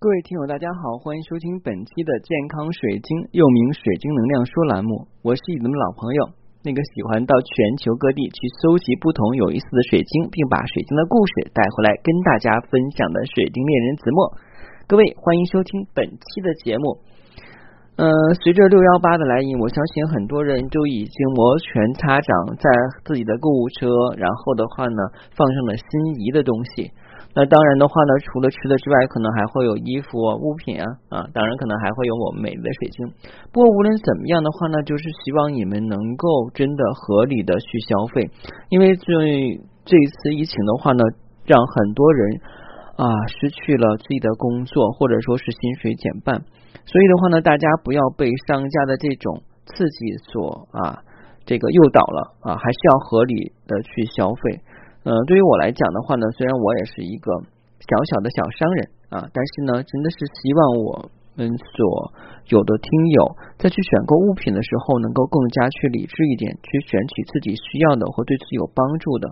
各位听友，大家好，欢迎收听本期的健康水晶，又名水晶能量说栏目。我是你们老朋友，那个喜欢到全球各地去搜集不同有意思的水晶，并把水晶的故事带回来跟大家分享的水晶猎人子墨。各位，欢迎收听本期的节目。呃，随着六幺八的来临，我相信很多人都已经摩拳擦掌，在自己的购物车，然后的话呢，放上了心仪的东西。那当然的话呢，除了吃的之外，可能还会有衣服物品啊啊，当然可能还会有我们美丽的水晶。不过无论怎么样的话呢，就是希望你们能够真的合理的去消费，因为这这一次疫情的话呢，让很多人啊失去了自己的工作，或者说是薪水减半，所以的话呢，大家不要被商家的这种刺激所啊这个诱导了啊，还是要合理的去消费。呃，对于我来讲的话呢，虽然我也是一个小小的小商人啊，但是呢，真的是希望我们所有的听友在去选购物品的时候，能够更加去理智一点，去选取自己需要的或对自己有帮助的。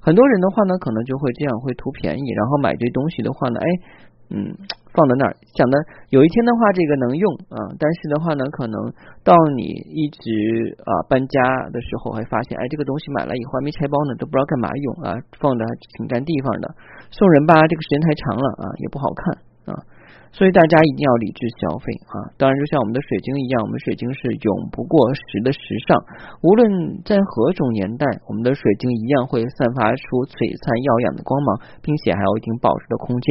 很多人的话呢，可能就会这样会图便宜，然后买这东西的话呢，哎。嗯，放在那儿，想的有一天的话，这个能用啊。但是的话呢，可能到你一直啊搬家的时候，还发现，哎，这个东西买了以后还没拆包呢，都不知道干嘛用啊，放的还挺占地方的。送人吧，这个时间太长了啊，也不好看啊。所以大家一定要理智消费啊！当然，就像我们的水晶一样，我们水晶是永不过时的时尚。无论在何种年代，我们的水晶一样会散发出璀璨耀眼的光芒，并且还有一定保值的空间。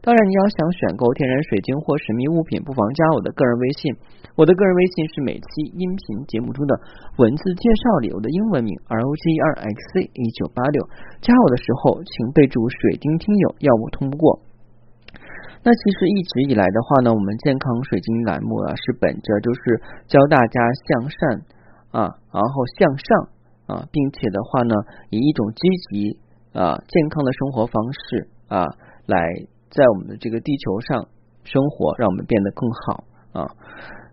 当然，你要想选购天然水晶或神秘物品，不妨加我的个人微信。我的个人微信是每期音频节目中的文字介绍里我的英文名 R O G E R X C 一九八六。加我的时候，请备注“水晶听友”，要不通不过。那其实一直以来的话呢，我们健康水晶栏目啊，是本着就是教大家向善啊，然后向上啊，并且的话呢，以一种积极啊健康的生活方式啊，来在我们的这个地球上生活，让我们变得更好啊。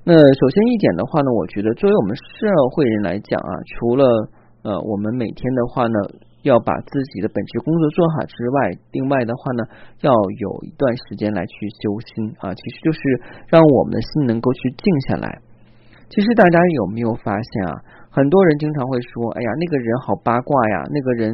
那首先一点的话呢，我觉得作为我们社会人来讲啊，除了呃我们每天的话呢。要把自己的本职工作做好之外，另外的话呢，要有一段时间来去修心啊，其实就是让我们的心能够去静下来。其实大家有没有发现啊？很多人经常会说：“哎呀，那个人好八卦呀，那个人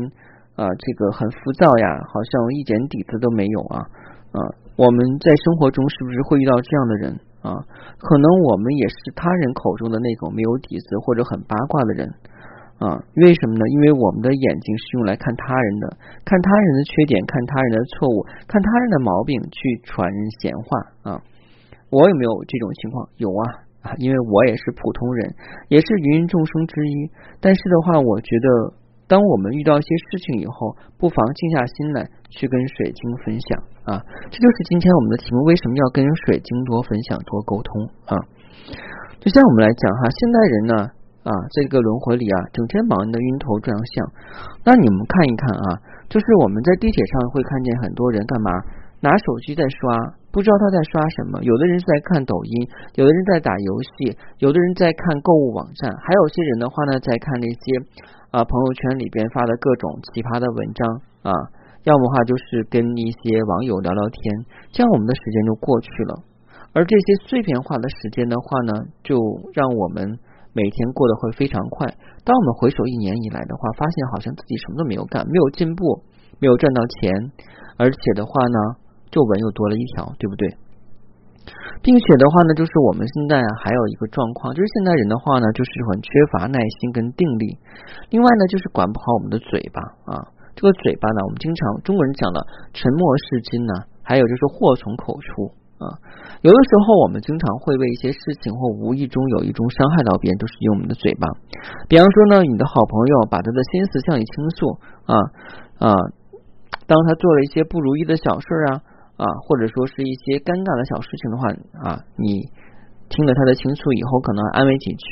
啊，这个很浮躁呀，好像一点底子都没有啊。”啊，我们在生活中是不是会遇到这样的人啊？可能我们也是他人口中的那种没有底子或者很八卦的人。啊，为什么呢？因为我们的眼睛是用来看他人的，看他人的缺点，看他人的错误，看他人的毛病，去传人闲话啊。我有没有这种情况？有啊啊，因为我也是普通人，也是芸芸众生之一。但是的话，我觉得，当我们遇到一些事情以后，不妨静下心来，去跟水晶分享啊。这就是今天我们的题目：为什么要跟水晶多分享、多沟通啊？就像我们来讲哈，现代人呢。啊，这个轮回里啊，整天忙得晕头转向。那你们看一看啊，就是我们在地铁上会看见很多人干嘛？拿手机在刷，不知道他在刷什么。有的人在看抖音，有的人在打游戏，有的人在看购物网站，还有些人的话呢，在看那些啊朋友圈里边发的各种奇葩的文章啊。要么话就是跟一些网友聊聊天，这样我们的时间就过去了。而这些碎片化的时间的话呢，就让我们。每天过得会非常快。当我们回首一年以来的话，发现好像自己什么都没有干，没有进步，没有赚到钱，而且的话呢，皱纹又多了一条，对不对？并且的话呢，就是我们现在，还有一个状况，就是现代人的话呢，就是很缺乏耐心跟定力。另外呢，就是管不好我们的嘴巴啊。这个嘴巴呢，我们经常中国人讲的“沉默是金”呢，还有就是“祸从口出”。啊，有的时候我们经常会为一些事情或无意中有一种伤害到别人，都是用我们的嘴巴。比方说呢，你的好朋友把他的心思向你倾诉啊啊，当他做了一些不如意的小事啊啊，或者说是一些尴尬的小事情的话啊，你听了他的倾诉以后，可能安慰几句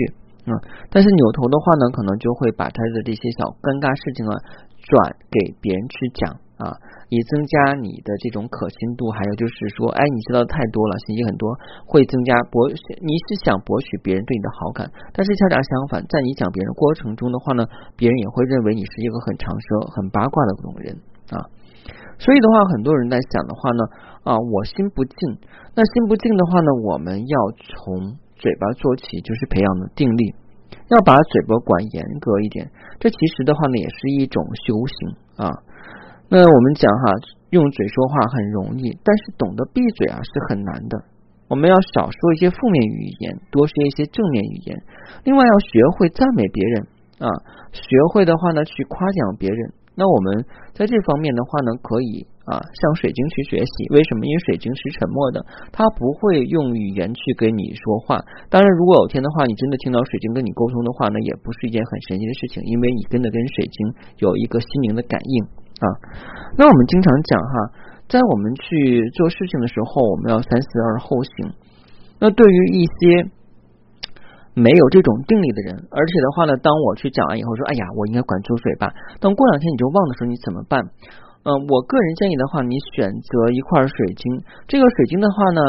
啊，但是扭头的话呢，可能就会把他的这些小尴尬事情啊转给别人去讲啊。以增加你的这种可信度，还有就是说，哎，你知道的太多了，信息很多，会增加博，你是想博取别人对你的好感，但是恰恰相反，在你讲别人过程中的话呢，别人也会认为你是一个很长舌、很八卦的这种人啊。所以的话，很多人在想的话呢，啊，我心不静。那心不静的话呢，我们要从嘴巴做起，就是培养的定力，要把嘴巴管严格一点。这其实的话呢，也是一种修行啊。那我们讲哈，用嘴说话很容易，但是懂得闭嘴啊是很难的。我们要少说一些负面语言，多说一些正面语言。另外，要学会赞美别人啊，学会的话呢，去夸奖别人。那我们在这方面的话呢，可以啊向水晶去学习。为什么？因为水晶是沉默的，它不会用语言去跟你说话。当然，如果有天的话，你真的听到水晶跟你沟通的话呢，也不是一件很神奇的事情，因为你真的跟水晶有一个心灵的感应啊。那我们经常讲哈。在我们去做事情的时候，我们要三思而后行。那对于一些没有这种定力的人，而且的话呢，当我去讲完以后说，哎呀，我应该管住嘴巴。等过两天你就忘的时候，你怎么办？嗯，我个人建议的话，你选择一块水晶。这个水晶的话呢，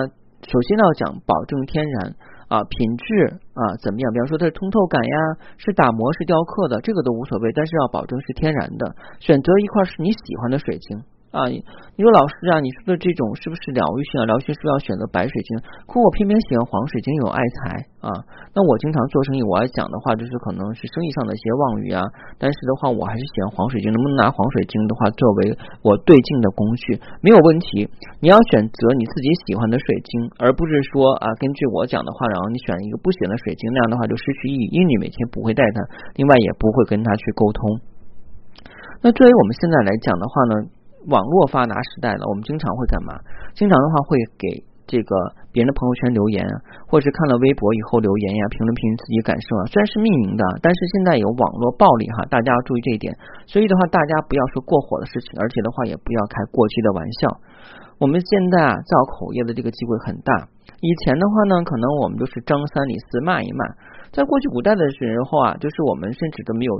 首先要讲保证天然啊，品质啊怎么样？比方说它是通透感呀，是打磨是雕刻的，这个都无所谓，但是要保证是天然的。选择一块是你喜欢的水晶。啊，你说老师啊，你说的这种是不是疗愈性啊？疗愈性是不是要选择白水晶？可我偏偏喜欢黄水晶，有爱财啊。那我经常做生意，我要讲的话就是可能是生意上的一些妄语啊。但是的话，我还是喜欢黄水晶。能不能拿黄水晶的话作为我对镜的工具？没有问题。你要选择你自己喜欢的水晶，而不是说啊，根据我讲的话，然后你选一个不喜欢的水晶，那样的话就失去意义，因为你每天不会带它，另外也不会跟他去沟通。那作为我们现在来讲的话呢？网络发达时代了，我们经常会干嘛？经常的话会给这个别人的朋友圈留言，或者是看了微博以后留言呀，评论评论自己感受啊。虽然是匿名的，但是现在有网络暴力哈，大家要注意这一点。所以的话，大家不要说过火的事情，而且的话也不要开过激的玩笑。我们现在啊造口业的这个机会很大。以前的话呢，可能我们都是张三李四骂一骂。在过去古代的时候啊，就是我们甚至都没有。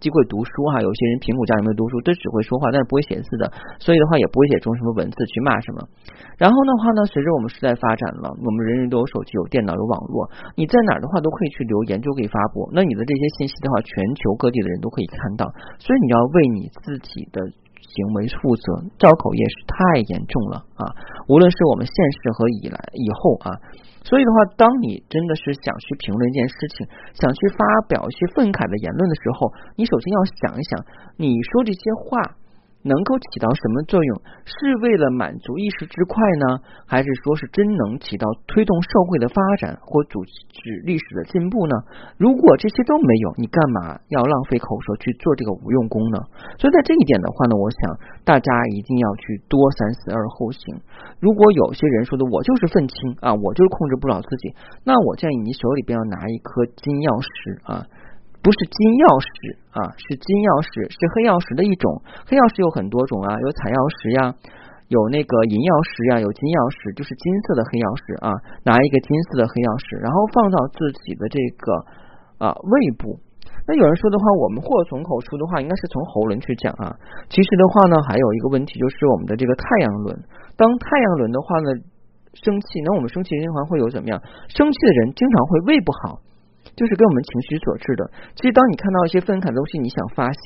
机会读书哈，有些人贫苦家里没读书，都只会说话，但是不会写字的，所以的话也不会写出什么文字去骂什么。然后的话呢，随着我们时代发展了，我们人人都有手机、有电脑、有网络，你在哪儿的话都可以去留言，就可以发布。那你的这些信息的话，全球各地的人都可以看到，所以你要为你自己的行为负责。造口业是太严重了啊！无论是我们现世和以来以后啊。所以的话，当你真的是想去评论一件事情，想去发表一些愤慨的言论的时候，你首先要想一想，你说这些话。能够起到什么作用？是为了满足一时之快呢，还是说是真能起到推动社会的发展或阻止历史的进步呢？如果这些都没有，你干嘛要浪费口舌去做这个无用功呢？所以在这一点的话呢，我想大家一定要去多三思而后行。如果有些人说的我就是愤青啊，我就是控制不了自己，那我建议你手里边要拿一颗金钥匙啊。不是金钥匙啊，是金钥匙，是黑曜石的一种。黑曜石有很多种啊，有彩曜石呀，有那个银曜石呀，有金曜石，就是金色的黑曜石啊。拿一个金色的黑曜石，然后放到自己的这个啊胃部。那有人说的话，我们祸从口出的话，应该是从喉轮去讲啊。其实的话呢，还有一个问题就是我们的这个太阳轮。当太阳轮的话呢生气，那我们生气循环会有怎么样？生气的人经常会胃不好。就是跟我们情绪所致的。其实，当你看到一些愤慨的东西，你想发泄，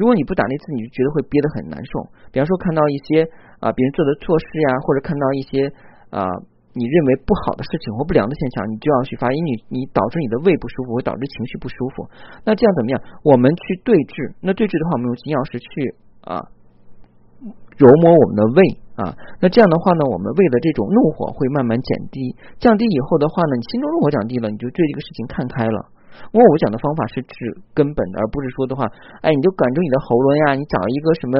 如果你不打那次，你就觉得会憋得很难受。比方说，看到一些啊别人做的错事呀，或者看到一些啊你认为不好的事情或不良的现象，你就要去发，因为你你导致你的胃不舒服，会导致情绪不舒服。那这样怎么样？我们去对峙。那对峙的话，我们用金钥匙去啊。揉摸我们的胃啊，那这样的话呢，我们为了这种怒火会慢慢减低，降低以后的话呢，你心中怒火降低了，你就对这个事情看开了。因为我讲的方法是治根本的，而不是说的话，哎，你就管住你的喉咙呀，你找一个什么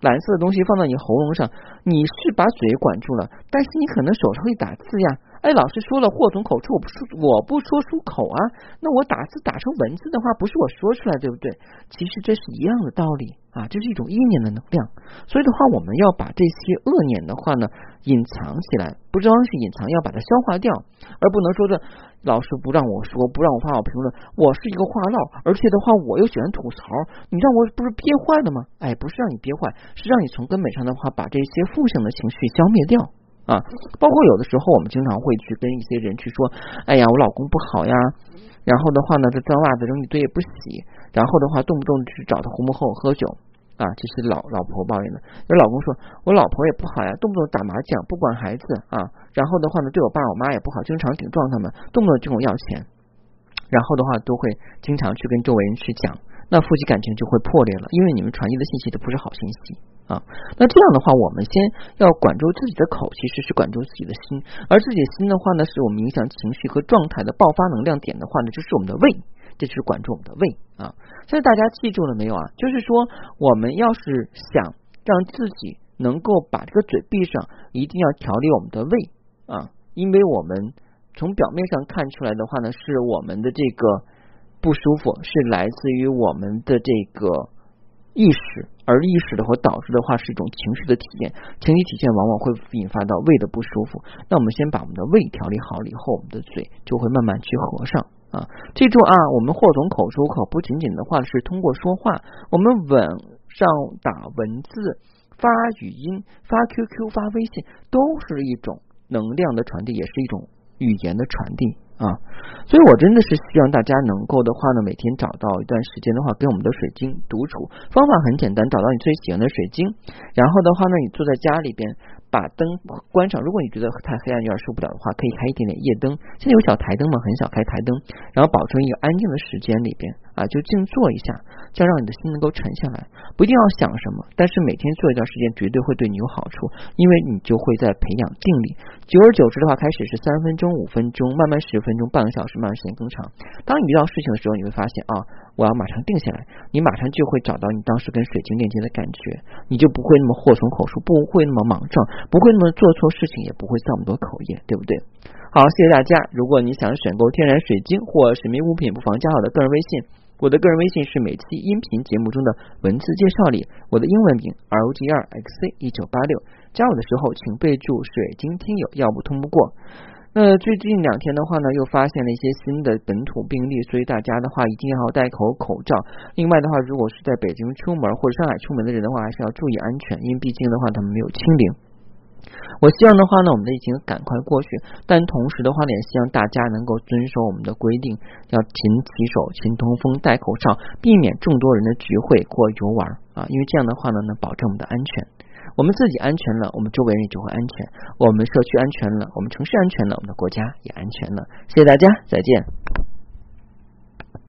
蓝色的东西放到你喉咙上，你是把嘴管住了，但是你可能手上会打字呀。哎，老师说了，祸从口出，我不说，我不说出口啊。那我打字打成文字的话，不是我说出来，对不对？其实这是一样的道理啊，这是一种意念的能量。所以的话，我们要把这些恶念的话呢，隐藏起来，不光是隐藏，要把它消化掉，而不能说的，老师不让我说，不让我发表评论，我是一个话唠，而且的话，我又喜欢吐槽，你让我不是憋坏了吗？哎，不是让你憋坏，是让你从根本上的话，把这些负性的情绪消灭掉。啊，包括有的时候我们经常会去跟一些人去说，哎呀，我老公不好呀，然后的话呢，这脏袜子扔一堆也不洗，然后的话动不动去找他红幕后喝酒，啊，这是老老婆抱怨的。有老公说，我老婆也不好呀，动不动打麻将，不管孩子啊，然后的话呢，对我爸我妈也不好，经常顶撞他们，动不动就跟我要钱，然后的话都会经常去跟周围人去讲，那夫妻感情就会破裂了，因为你们传递的信息都不是好信息啊。那这样的话，我们先要管住自己的口，其实是管住自己的心，而自己的心的话呢，是我们影响情绪和状态的爆发能量点的话呢，就是我们的胃。这就是管住我们的胃啊，所以大家记住了没有啊？就是说，我们要是想让自己能够把这个嘴闭上，一定要调理我们的胃啊，因为我们从表面上看出来的话呢，是我们的这个不舒服是来自于我们的这个意识，而意识的话导致的话是一种情绪的体验，情绪体现往往会引发到胃的不舒服。那我们先把我们的胃调理好了以后，我们的嘴就会慢慢去合上。啊，记住啊，我们祸从口出口，不仅仅的话是通过说话，我们网上打文字、发语音、发 QQ、发微信，都是一种能量的传递，也是一种语言的传递啊。所以我真的是希望大家能够的话呢，每天找到一段时间的话，跟我们的水晶独处。方法很简单，找到你最喜欢的水晶，然后的话呢，你坐在家里边。把灯关上，如果你觉得太黑暗有点受不了的话，可以开一点点夜灯。现在有小台灯嘛，很小，开台灯，然后保证一个安静的时间里边啊，就静坐一下，这样让你的心能够沉下来。不一定要想什么，但是每天做一段时间，绝对会对你有好处，因为你就会在培养定力。久而久之的话，开始是三分钟、五分钟，慢慢十分钟、半个小时，慢慢时间更长。当你遇到事情的时候，你会发现啊，我要马上定下来，你马上就会找到你当时跟水晶链接的感觉，你就不会那么祸从口出，不会那么莽撞。不会那么做错事情，也不会造那么多口业，对不对？好，谢谢大家。如果你想选购天然水晶或神秘物品，不妨加我的个人微信。我的个人微信是每期音频节目中的文字介绍里我的英文名 R O G R X C 一九八六。加我的时候请备注“水晶听友”，要不通不过。那最近两天的话呢，又发现了一些新的本土病例，所以大家的话一定要戴口口罩。另外的话，如果是在北京出门或者上海出门的人的话，还是要注意安全，因为毕竟的话他们没有清零。我希望的话呢，我们的疫情赶快过去，但同时的话呢，也希望大家能够遵守我们的规定，要勤洗手、勤通风、戴口罩，避免众多人的聚会或游玩啊，因为这样的话呢，能保证我们的安全。我们自己安全了，我们周围人也就会安全；我们社区安全了，我们城市安全了，我们的国家也安全了。谢谢大家，再见。